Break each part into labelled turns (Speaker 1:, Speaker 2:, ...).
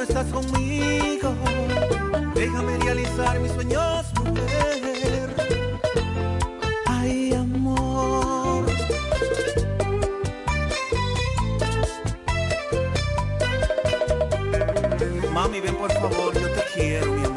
Speaker 1: no estás conmigo, déjame realizar mis sueños, mujer. Ay, amor. Mami, ven por favor, yo te quiero, mi amor.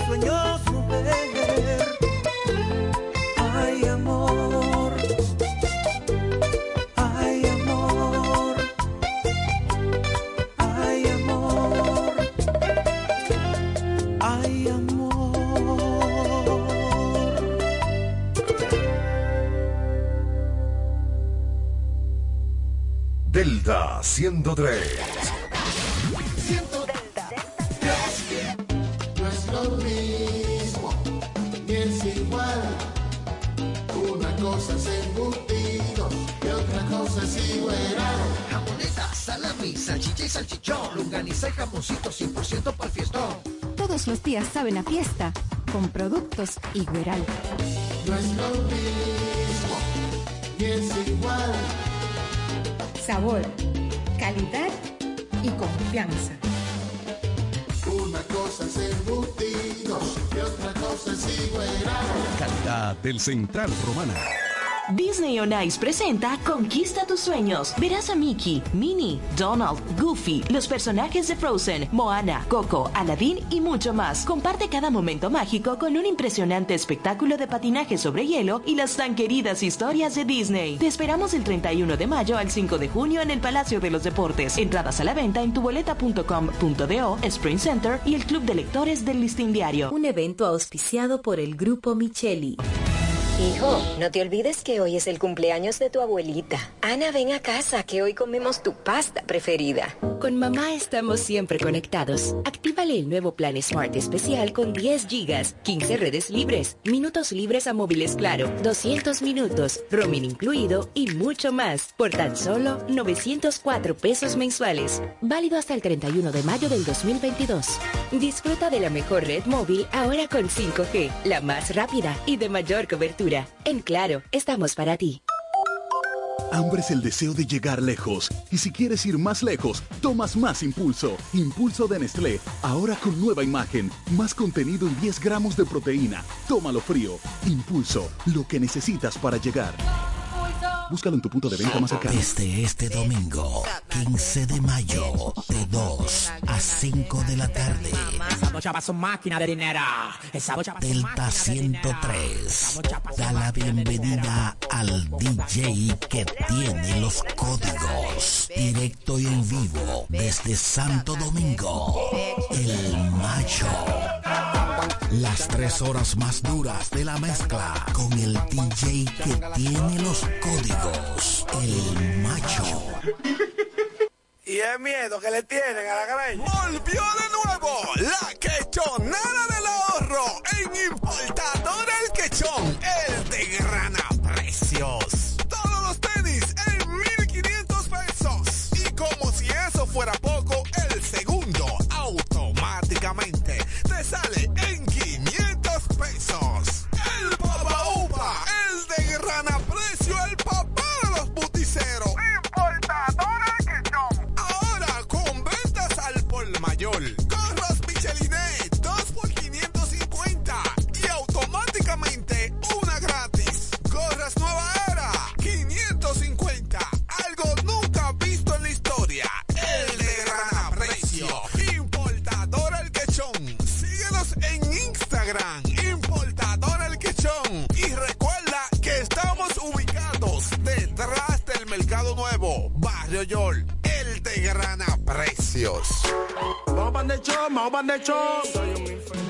Speaker 1: Mis sueños, mujer. Ay, amor. Ay, amor. Ay, amor. Ay, amor.
Speaker 2: Delta 103.
Speaker 3: Días saben a fiesta con productos Igueral.
Speaker 4: No es lo mismo, ni es igual.
Speaker 5: Sabor, calidad y confianza.
Speaker 4: Una cosa es embutido y otra cosa es igual.
Speaker 2: Calidad del Central Romana.
Speaker 6: Disney on Ice presenta Conquista tus sueños. Verás a Mickey, Minnie, Donald, Goofy, los personajes de Frozen, Moana, Coco, Aladdin y mucho más. Comparte cada momento mágico con un impresionante espectáculo de patinaje sobre hielo y las tan queridas historias de Disney. Te esperamos del 31 de mayo al 5 de junio en el Palacio de los Deportes. Entradas a la venta en tuboleta.com.do, Spring Center y el Club de Lectores del Listín Diario.
Speaker 7: Un evento auspiciado por el Grupo Micheli.
Speaker 8: Hijo, no te olvides que hoy es el cumpleaños de tu abuelita. Ana, ven a casa, que hoy comemos tu pasta preferida.
Speaker 7: Con mamá estamos siempre conectados. Actívale el nuevo plan Smart especial con 10 gigas, 15 redes libres, minutos libres a móviles claro, 200 minutos, roaming incluido y mucho más. Por tan solo 904 pesos mensuales. Válido hasta el 31 de mayo del 2022. Disfruta de la mejor red móvil ahora con 5G, la más rápida y de mayor cobertura. En Claro, estamos para ti.
Speaker 9: Hambre es el deseo de llegar lejos. Y si quieres ir más lejos, tomas más impulso. Impulso de Nestlé. Ahora con nueva imagen. Más contenido y 10 gramos de proteína. Tómalo frío. Impulso. Lo que necesitas para llegar. Búscalo en tu punto de venta más cercano.
Speaker 10: Desde este domingo, 15 de mayo, de 2 a 5 de la tarde. Delta 103 da la bienvenida al DJ que tiene los códigos. Directo y en vivo desde Santo Domingo. El Macho. Las tres horas más duras de la mezcla con el DJ que tiene los códigos. El Macho.
Speaker 1: Y
Speaker 11: el miedo que le tienen a la greña.
Speaker 12: Volvió de nuevo la quechonera del ahorro en Importador El Quechón, el de gran precios. Todos los tenis en 1500 pesos. Y como si eso fuera poco, el segundo automáticamente te sale mayor. Gorros Michelinet, 2 por 550 y automáticamente una gratis. Gorras Nueva Era, 550. Algo nunca visto en la historia. El de gran precio. Importador El Quechón. Síguenos en Instagram. Importador El Quechón. Y recuerda que estamos ubicados detrás del Mercado Nuevo. Barrio Yol. El de gran precios.
Speaker 11: Vamos de show. Soy un infeliz.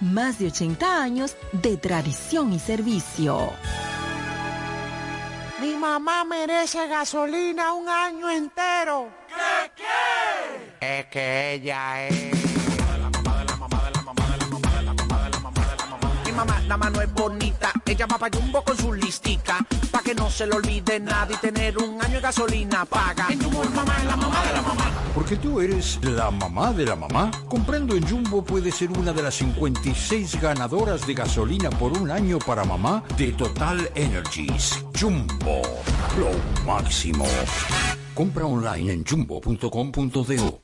Speaker 13: más de 80 años de tradición y servicio.
Speaker 14: Mi mamá merece gasolina un año entero.
Speaker 11: ¿Qué qué?
Speaker 14: Es que ella es.
Speaker 15: Mamá, la mano es bonita, ella va pa' Jumbo con su listica, pa' que no se le olvide nada y tener un año de gasolina paga. En Jumbo, mamá es la mamá de la mamá.
Speaker 16: Porque tú eres la mamá de la mamá. Comprando en Jumbo puedes ser una de las 56 ganadoras de gasolina por un año para mamá de Total Energies. Jumbo, lo máximo. Compra online en jumbo.com.do.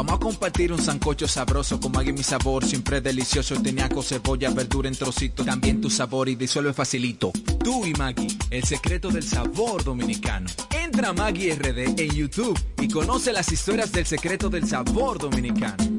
Speaker 17: Vamos a compartir un sancocho sabroso con Maggie mi sabor, siempre delicioso, teniaco, cebolla, verdura en trocitos, también tu sabor y disuelve facilito. Tú y Maggie, el secreto del sabor dominicano. Entra a Maggie RD en YouTube y conoce las historias del secreto del sabor dominicano.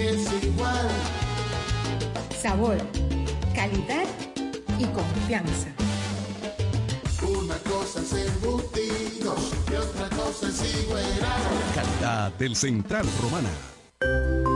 Speaker 18: es igual.
Speaker 5: Sabor, calidad y confianza.
Speaker 18: Una cosa es embutido y otra cosa es igual.
Speaker 19: favorita del Central Romana.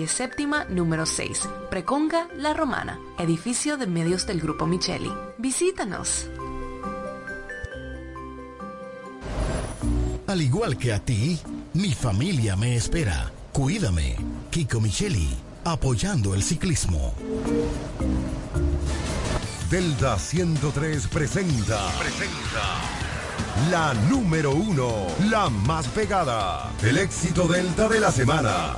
Speaker 6: séptima número 6, Preconga La Romana, edificio de medios del Grupo Micheli. Visítanos.
Speaker 10: Al igual que a ti, mi familia me espera. Cuídame. Kiko Micheli, apoyando el ciclismo.
Speaker 19: Delta 103 presenta. Presenta. La número uno, la más pegada. El éxito Delta de la semana.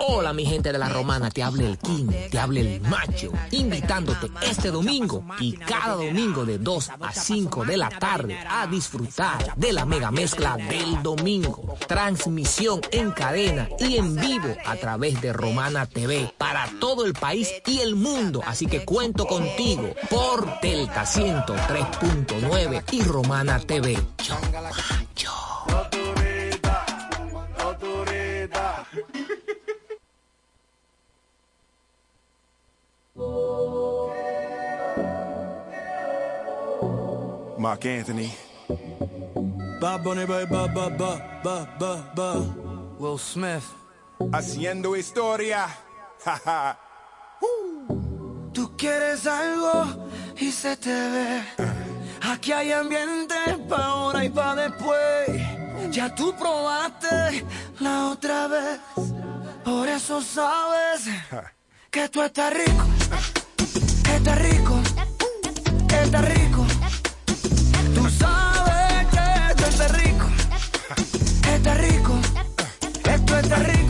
Speaker 20: Hola mi gente de la romana, te habla el King, te habla el macho, invitándote este domingo y cada domingo de 2 a 5 de la tarde a disfrutar de la mega mezcla del domingo. Transmisión en cadena y en vivo a través de Romana TV para todo el país y el mundo. Así que cuento contigo por Delta 103.9 y Romana TV.
Speaker 11: Mark Anthony,
Speaker 21: Bad Bunny, ba, ba, ba, ba, ba, ba.
Speaker 22: Will Smith.
Speaker 11: Haciendo historia.
Speaker 23: Tú quieres algo y se te ve. Aquí hay ambiente pa' ahora y pa' después. Ya tú probaste la otra vez. Por eso sabes que tú estás rico. Estás rico. Estás rico. Tú sabes que tú estás rico. Estás rico. Esto está rico.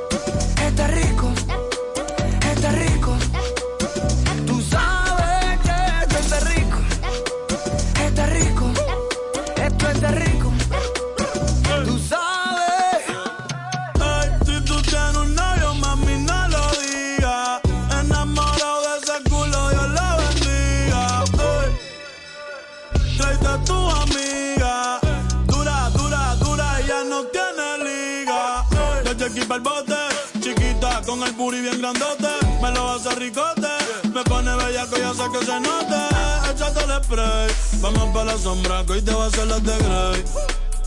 Speaker 23: está rico,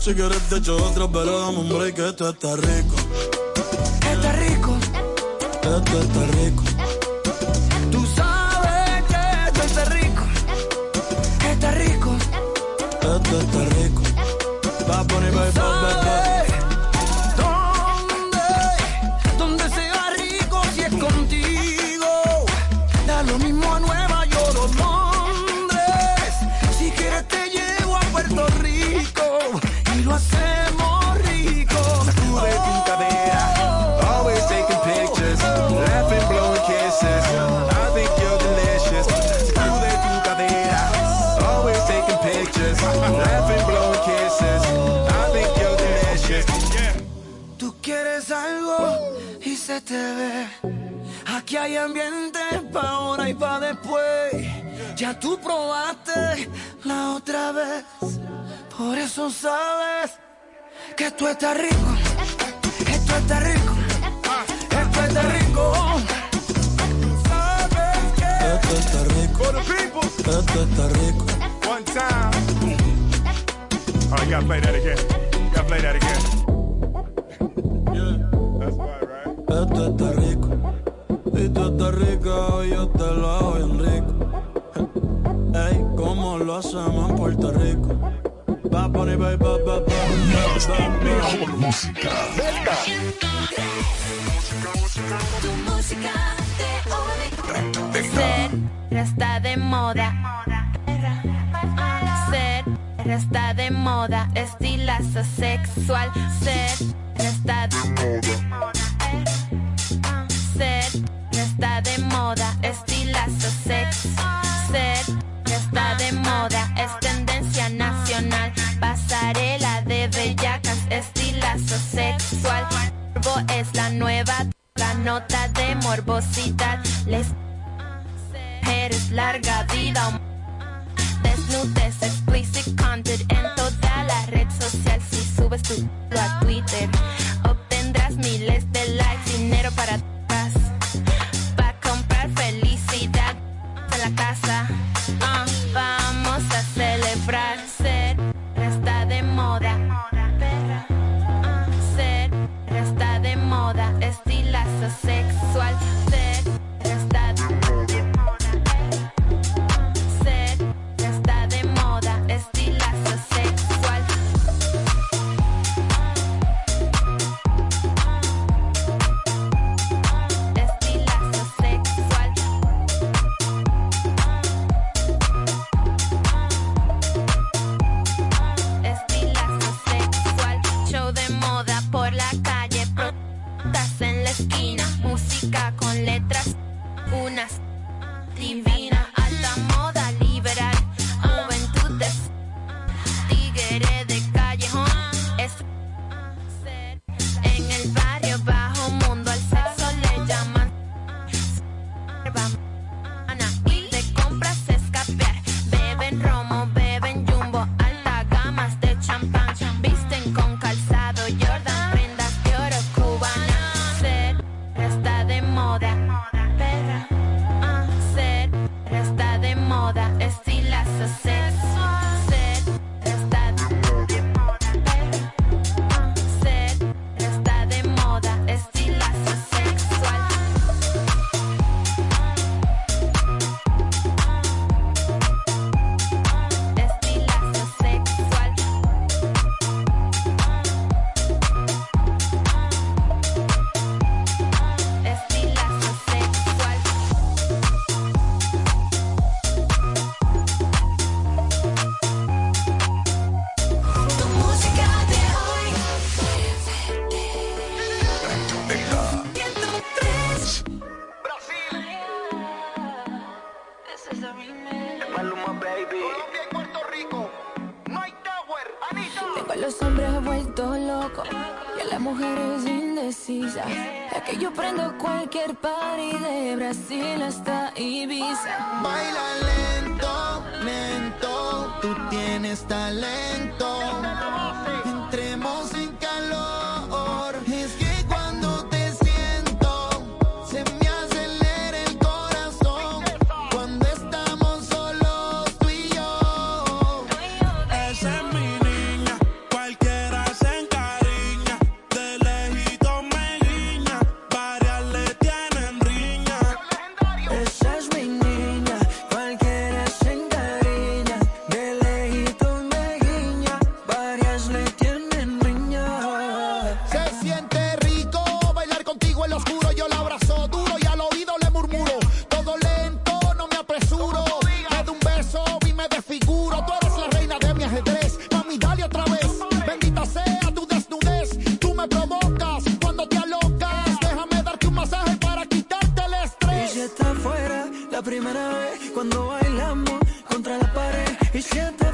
Speaker 21: Si quieres te echo otro, pero dame un break, esto está rico.
Speaker 23: Está rico,
Speaker 21: Esto está rico.
Speaker 23: Esto está rico.
Speaker 21: Esto está rico.
Speaker 23: Esto está rico. Sabes que
Speaker 21: Esto está rico. Esto está rico.
Speaker 11: One time. Oh, you gotta play that again. You gotta play that again. That's right, right?
Speaker 21: Esto está rico. Y tú estás rica, yo te lo hago bien rico. Ey, ¿cómo lo hacemos en Puerto Rico? Va, va, va, va, va, va.
Speaker 19: Mejor música.
Speaker 24: Tu música de hoy. Ser está de moda. Ser está de moda. Estilazo sexual. Ser está de moda. Ser está de moda. Estilazo sex. Nota de morbosidad. Les eres larga vida. Desnudes, explicit content en toda la red social. Si subes tu a Twitter, obtendrás miles de likes, dinero para
Speaker 21: primera vez cuando bailamos contra la pared y siente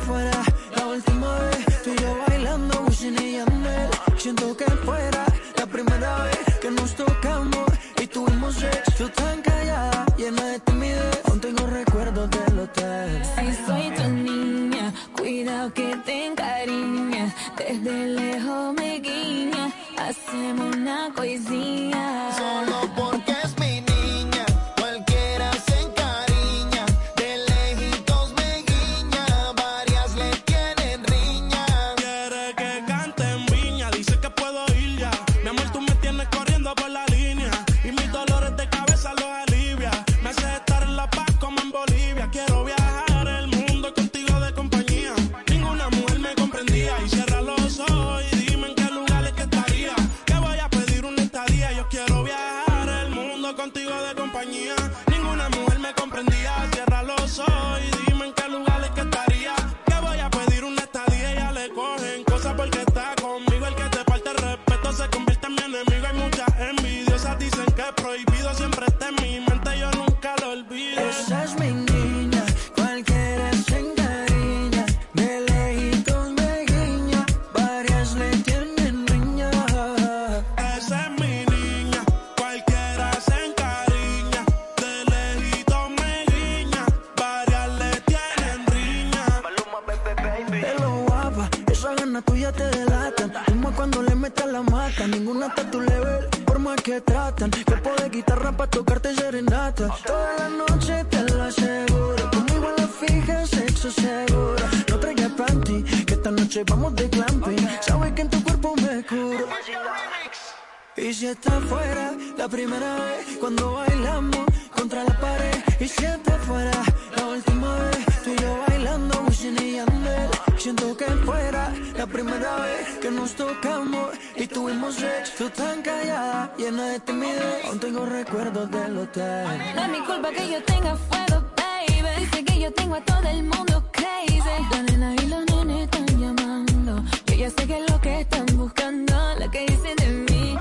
Speaker 21: Y
Speaker 25: si
Speaker 26: está
Speaker 21: fuera la primera vez cuando bailamos contra la pared. Y si está fuera la última vez, tú y yo bailando, Wisin y Yandel. Siento que fuera la primera vez que nos tocamos y tuvimos sexo. Tú tan callada, llena de timidez. Aún tengo recuerdos del hotel.
Speaker 25: No es mi culpa que yo tenga fuego, baby. Dice que yo tengo a todo el mundo crazy. La nena y los nenes están llamando. Yo ya sé que es lo que están buscando, lo que dicen de mí.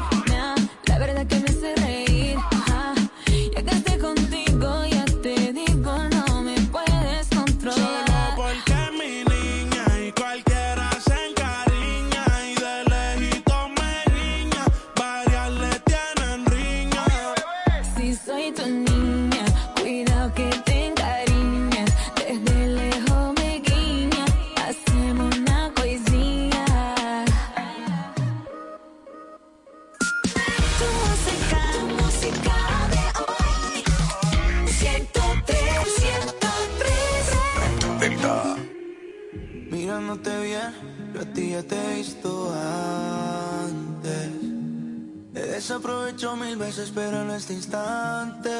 Speaker 26: se
Speaker 1: mil veces, pero en este instante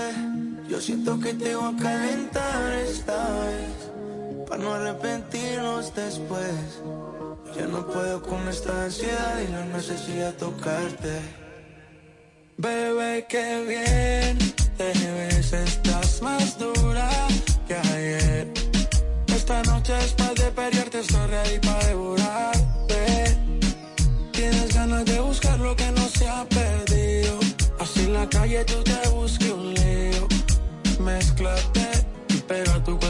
Speaker 1: yo siento que te voy a calentar esta vez, para no arrepentirnos después. Ya no puedo con esta ansiedad y la necesidad de tocarte. Bebé, qué bien te ves, estás más dura que ayer. Esta noche después de pelearte estoy ready para devorar de buscar lo que no se ha pedido. Así en la calle tú te busques un lío. Mezclate y pega tu cuerpo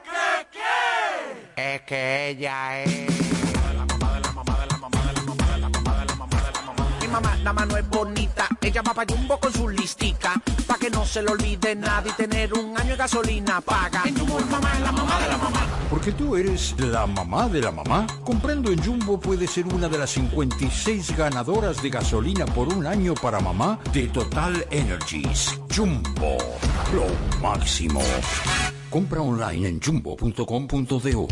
Speaker 14: Es que ella es.
Speaker 15: Mi mamá, la mano es bonita. Ella va para Jumbo con su listica. Pa' que no se le olvide nada y tener un año de gasolina paga. En Jumbo, mamá es la mamá de la mamá.
Speaker 16: Porque tú eres la mamá de la mamá. Comprando en Jumbo puede ser una de las 56 ganadoras de gasolina por un año para mamá de Total Energies. Jumbo, lo máximo. Compra online en jumbo.com.do.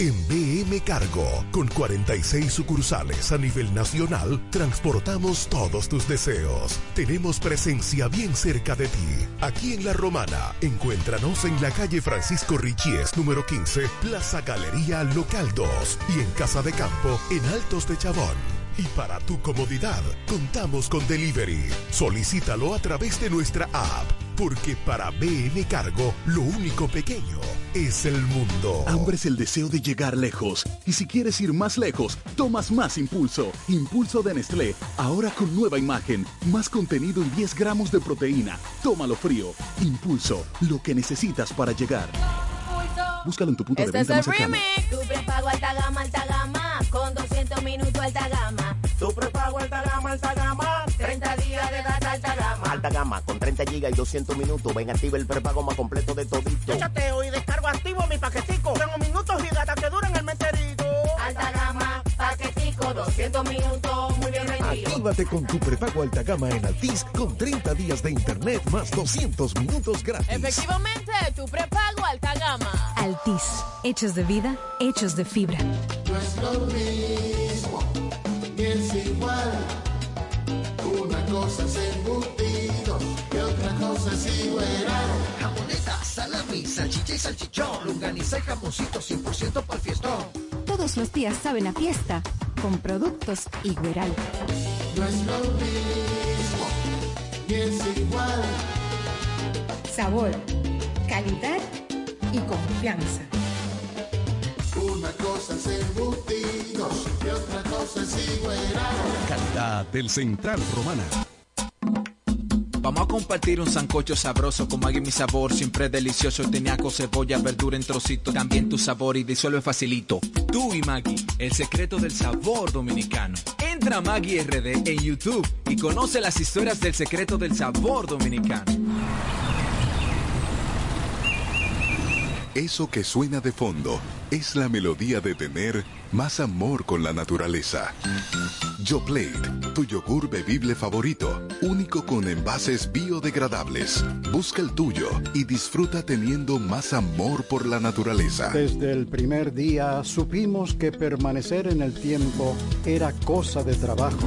Speaker 27: En BM Cargo, con 46 sucursales a nivel nacional, transportamos todos tus deseos. Tenemos presencia bien cerca de ti. Aquí en La Romana, encuéntranos en la calle Francisco Richies, número 15, Plaza Galería Local 2 y en Casa de Campo, en Altos de Chabón. Y para tu comodidad, contamos con delivery. Solicítalo a través de nuestra app, porque para BM Cargo, lo único pequeño es el mundo.
Speaker 9: Hambre es el deseo de llegar lejos. Y si quieres ir más lejos, tomas más impulso. Impulso de Nestlé. Ahora con nueva imagen. Más contenido y 10 gramos de proteína. Tómalo frío. Impulso. Lo que necesitas para llegar. Búscalo en tu punto
Speaker 24: Este
Speaker 9: de
Speaker 24: es
Speaker 9: venta
Speaker 24: el
Speaker 9: más cercano.
Speaker 24: remix. Tu prepago alta gama, alta gama. Con 200 minutos alta gama.
Speaker 15: Tu prepago alta gama, alta gama.
Speaker 24: Alta gama.
Speaker 28: Con 30 GB y 200 minutos. Ven, activa el prepago más completo de todito.
Speaker 15: Yo y descargo activo mi paquetico. Tengo minutos y data que duran el meterito.
Speaker 24: Alta gama, paquetico, 200 minutos, muy bien rendido.
Speaker 19: Actívate con tu prepago alta gama en Altis con 30 días de internet más 200 minutos gratis.
Speaker 24: Efectivamente, tu prepago alta gama.
Speaker 3: Altis, hechos de vida, hechos de fibra.
Speaker 4: No es lo mismo, ni es igual. Una cosa es embutido y igual.
Speaker 2: Jamoneta, salami, salchicha y salchichón. Lunganiza y jamoncito 100% para el fiestón.
Speaker 3: Todos los días saben a fiesta con productos Igueral.
Speaker 4: No es lo mismo, ni es igual.
Speaker 29: Sabor, calidad y confianza.
Speaker 4: Una cosa es embutidos y otra cosa es igual.
Speaker 27: Calidad del Central Romana.
Speaker 17: Vamos a compartir un sancocho sabroso con Maggi mi sabor, siempre delicioso, teniaco, cebolla, verdura en trocitos, también tu sabor y disuelve facilito. Tú y Maggi, el secreto del sabor dominicano. Entra a Maggi RD en YouTube y conoce las historias del secreto del sabor dominicano.
Speaker 30: Eso que suena de fondo es la melodía de tener más amor con la naturaleza. Yoplait, tu yogur bebible favorito, único con envases biodegradables. Busca el tuyo y disfruta teniendo más amor por la naturaleza.
Speaker 31: Desde el primer día supimos que permanecer en el tiempo era cosa de trabajo.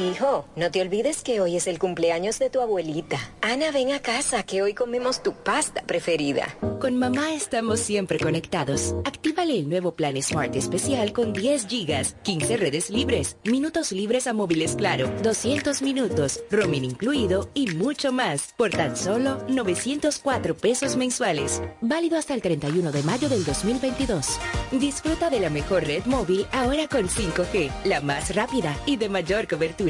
Speaker 32: Hijo, no te olvides que hoy es el cumpleaños de tu abuelita. Ana, ven a casa que hoy comemos tu pasta preferida.
Speaker 7: Con mamá estamos siempre conectados. Actívale el nuevo plan Smart especial con 10 gigas, 15 redes libres, minutos libres a móviles claro, 200 minutos, roaming incluido y mucho más por tan solo 904 pesos mensuales. Válido hasta el 31 de mayo del 2022. Disfruta de la mejor red móvil ahora con 5G, la más rápida y de mayor cobertura.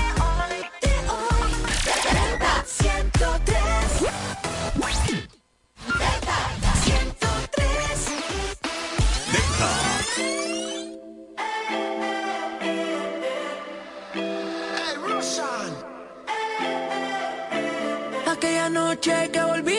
Speaker 14: Noche que volviste,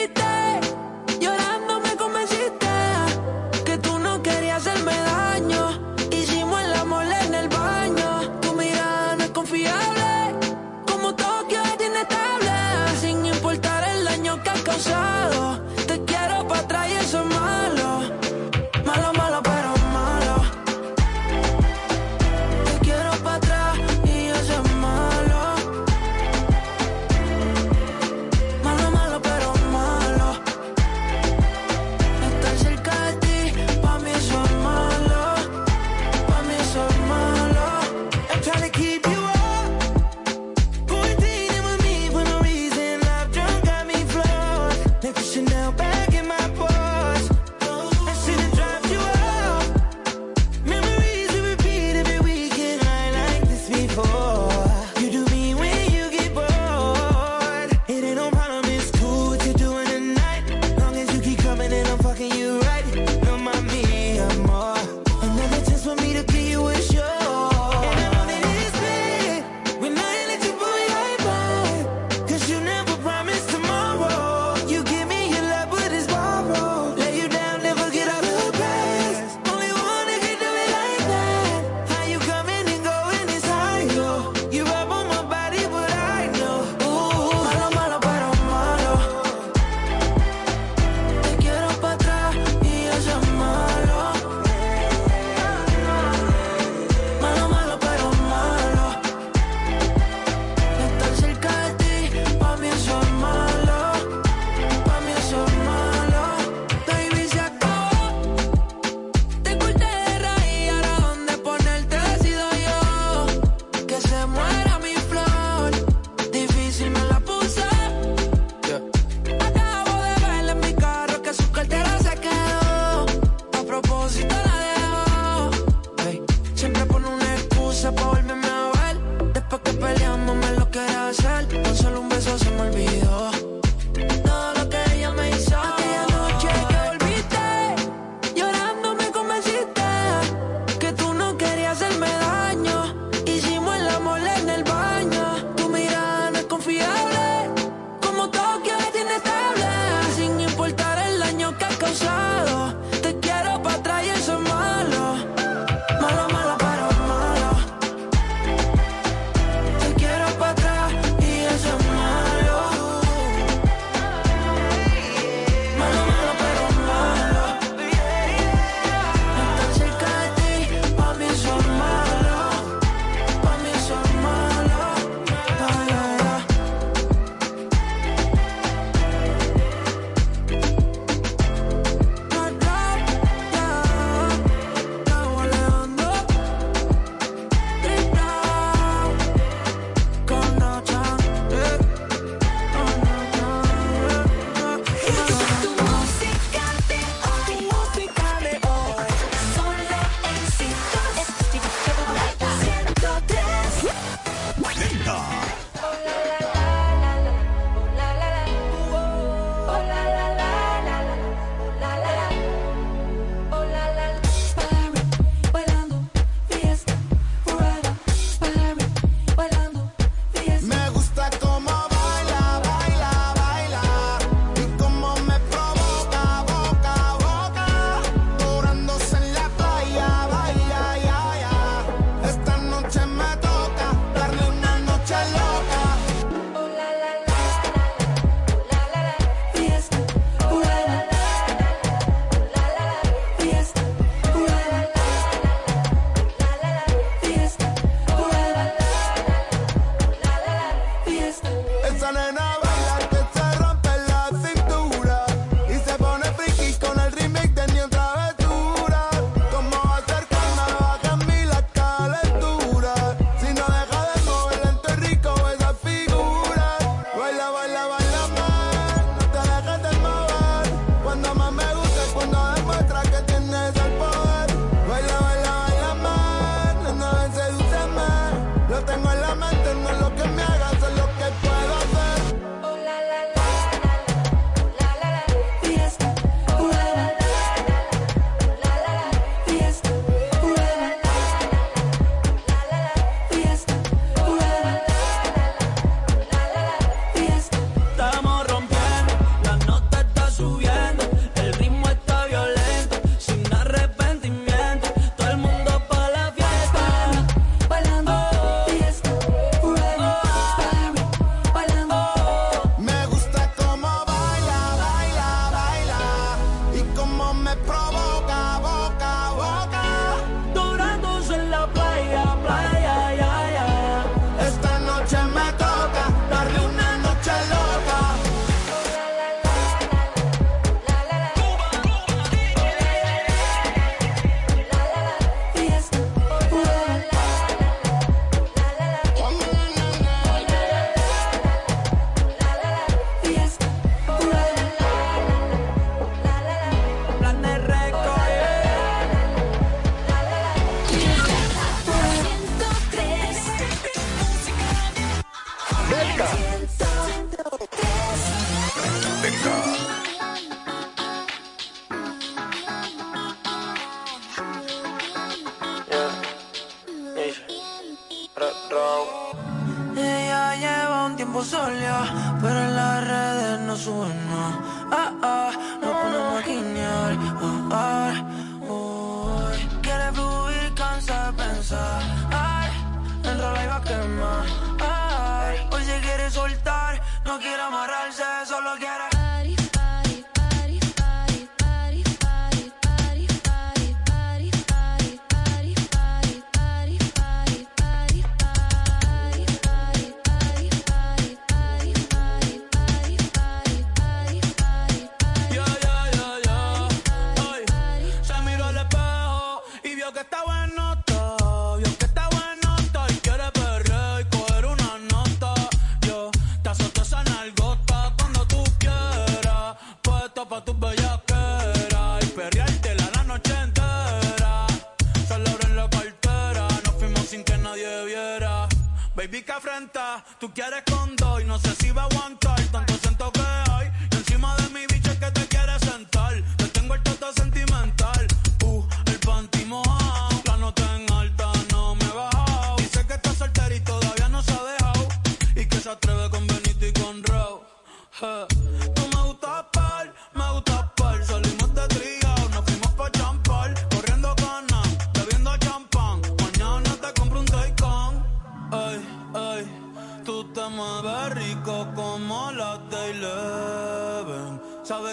Speaker 14: tú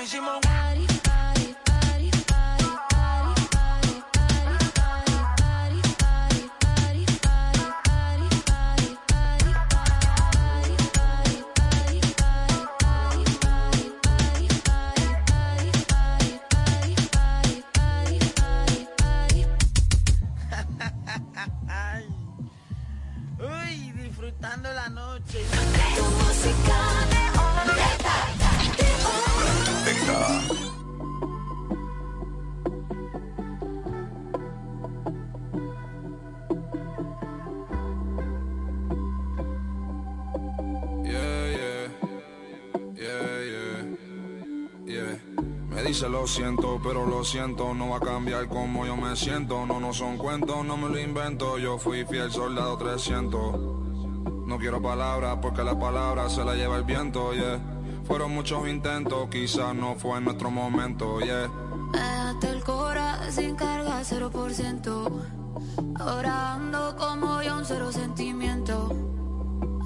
Speaker 33: Y en la
Speaker 34: dice lo siento, pero lo siento, no va a cambiar como yo me siento. No, no son cuentos, no me lo invento. Yo fui fiel soldado 300. No quiero palabras porque la palabra se la lleva el viento, yeah. Fueron muchos intentos, quizás no fue nuestro momento, yeah.
Speaker 25: Me el cora sin carga, 0%. Ahora ando como yo, un cero sentimiento.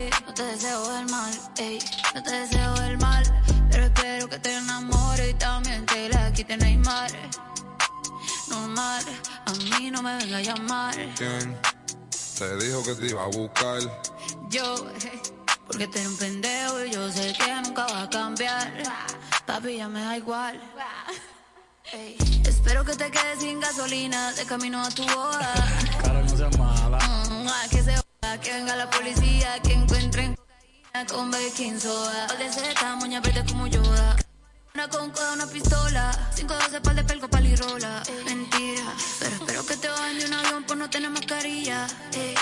Speaker 25: No te deseo el mal, ey, no te deseo el mal. Pero espero que te enamores y también te la quite Neymar. Normal, a mí no me venga a llamar.
Speaker 34: ¿Quién te dijo que te iba a buscar?
Speaker 25: Yo, eh, porque eres un pendejo y yo sé que nunca va a cambiar. Papi, ya me da igual. Ey, Espero que te quedes sin gasolina de camino a tu boda.
Speaker 1: Cara, no seas mala.
Speaker 25: Mm, que se joda, que venga la policía, que encuentren cocaína, con baking soda. De seta, moña verde como Yoda. Una con coda, una pistola. 512 par de pelco, palirola. Mentira, pero espero que te bajen de un avión por no tener mascarilla. ey.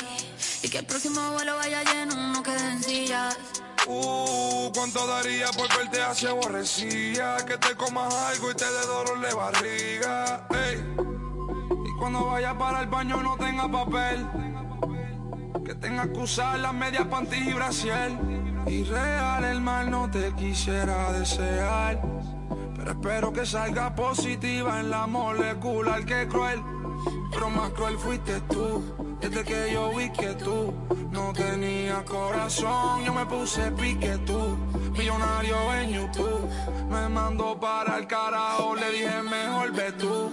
Speaker 25: Y que el próximo vuelo vaya lleno, no quede en sillas.
Speaker 34: Uh, ¿cuánto daría por verte así aborrecida? Que te comas algo y te dé dolor de barriga. Ey. Y cuando vayas para el baño no tenga papel. Que tengas que usar las medias panties y brasier. Y real el mal no te quisiera desear. Pero espero que salga positiva en la molecular que cruel. Pero más cruel fuiste tú. Desde que yo vi que tú no tenías corazón, yo me puse pique tú. Millonario en YouTube, me mandó para el carajo, le dije mejor ve tú.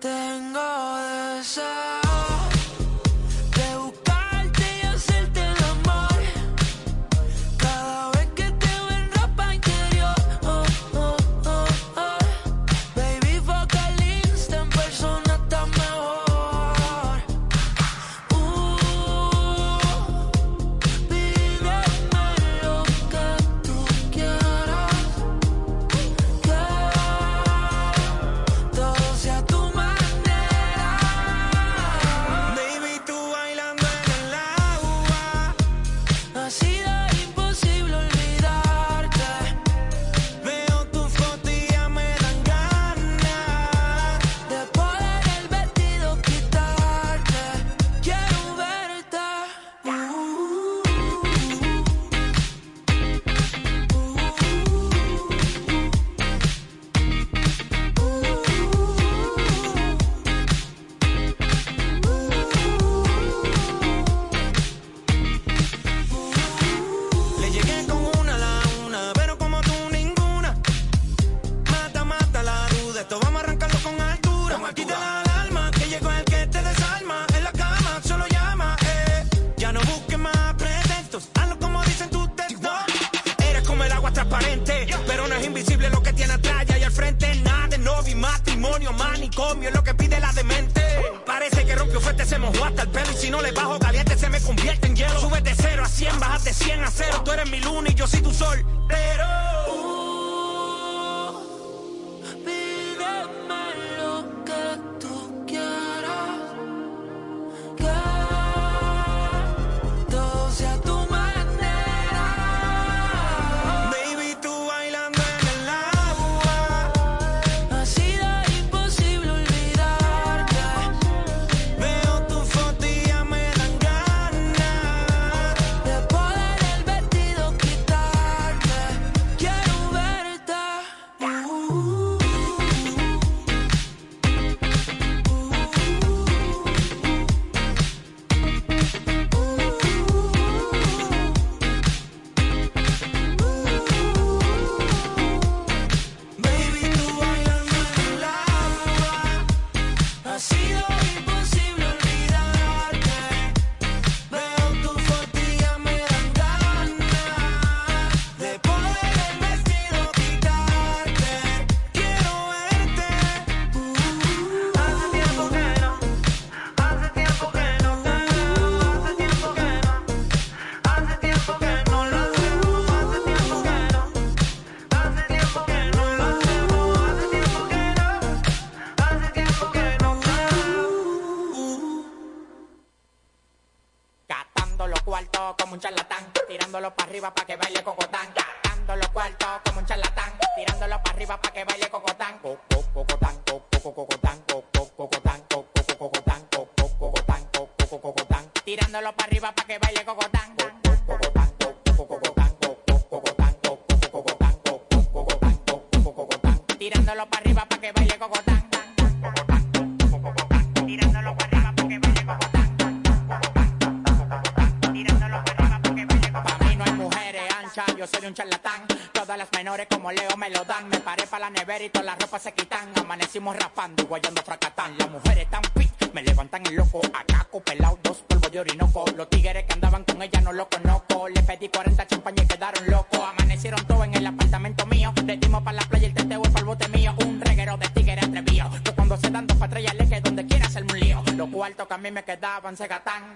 Speaker 1: Tengo deseo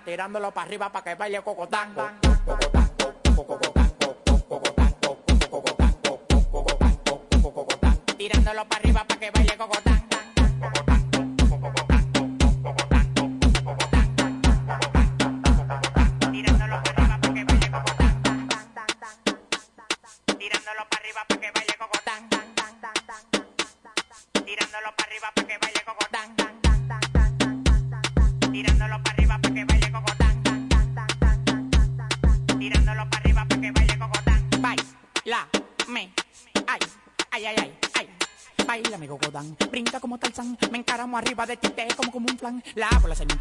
Speaker 35: tirándolo para arriba para que baile cocotán. tirándolo para arriba para que baile cocotán. arriba de ti, te como como un plan. La bola se me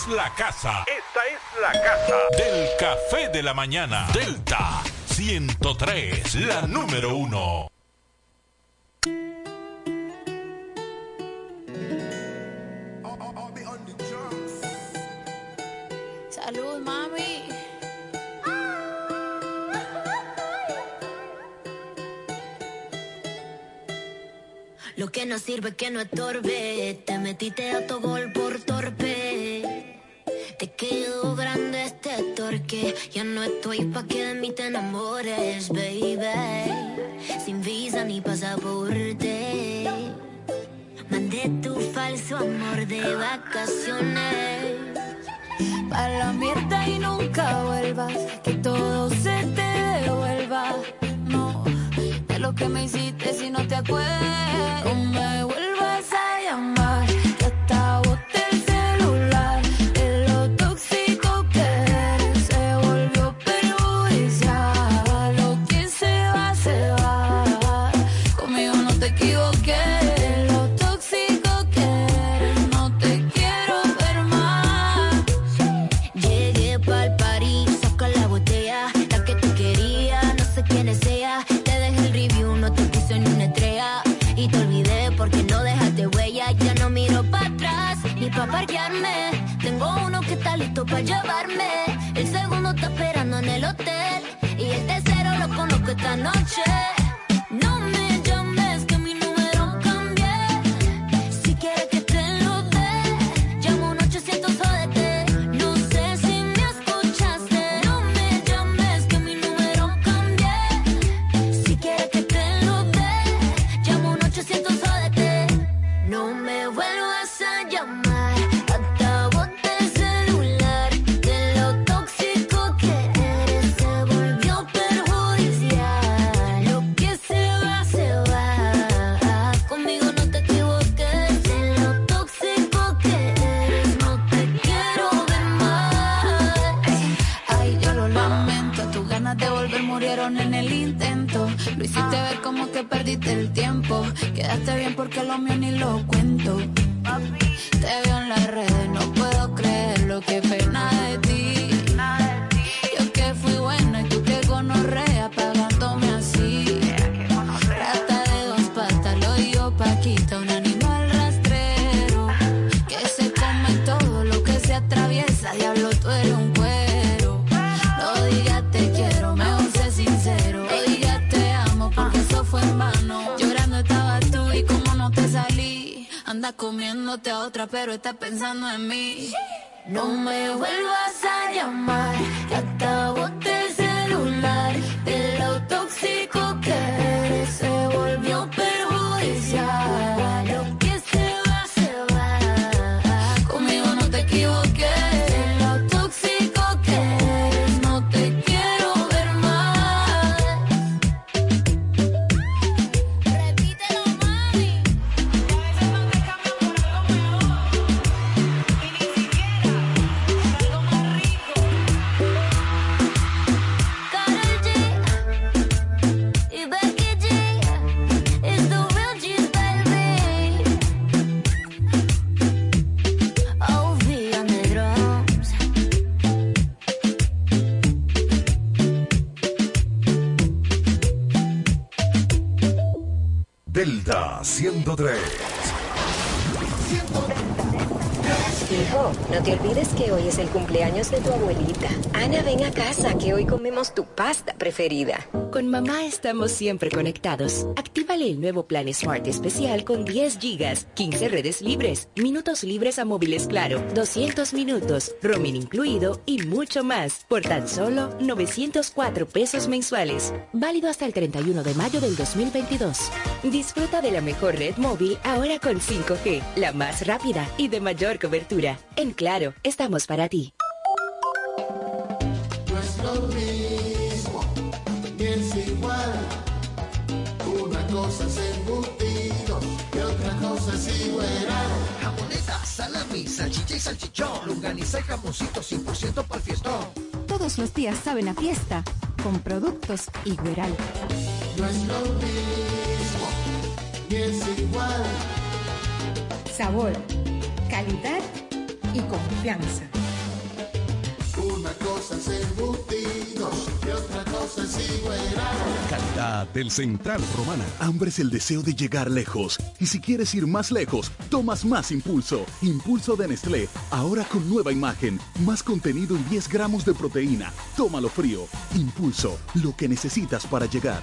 Speaker 36: es la casa. Esta es la casa del café de la mañana. Delta 103, la número uno.
Speaker 25: Salud, mami. Lo que no sirve que no estorbe. Te metiste a tu gol por torpe quedó grande este torque. Ya no estoy pa' que de mí te enamores, baby. Sin visa ni pasaporte. Mandé tu falso amor de vacaciones. Pa' la mierda y nunca vuelvas. Que todo se te devuelva. No, de lo que me hiciste si no te acuerdas. Pensando en mí. No me
Speaker 7: Con mamá estamos siempre conectados. Actívale el nuevo plan Smart especial con 10 gigas, 15 redes libres, minutos libres a móviles claro, 200 minutos, roaming incluido y mucho más por tan solo 904 pesos mensuales. Válido hasta el 31 de mayo del 2022. Disfruta de la mejor red móvil ahora con 5G, la más rápida y de mayor cobertura. En Claro, estamos para ti.
Speaker 4: Igual.
Speaker 2: Jamoneta, salami, salchicha y salchichón. Lunganiza y jamoncito 100% para el fiestón.
Speaker 3: Todos los días saben a fiesta con productos Igueral.
Speaker 4: No es lo mismo, ni es igual.
Speaker 37: Sabor, calidad y confianza.
Speaker 4: Una cosa es embutidos y otra cosa es.
Speaker 27: Calidad del Central Romana.
Speaker 9: Hambre es el deseo de llegar lejos. Y si quieres ir más lejos, tomas más impulso. Impulso de Nestlé. Ahora con nueva imagen. Más contenido y 10 gramos de proteína. Tómalo frío. Impulso. Lo que necesitas para llegar.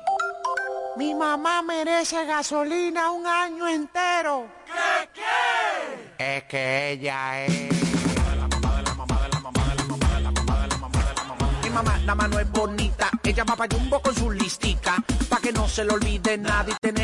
Speaker 15: Mi mamá merece gasolina un año entero. ¿Qué qué? Es que ella es. Mi mamá nada más no es bonita, ella va para Jumbo con su listica, pa' que no se le olvide nada y tener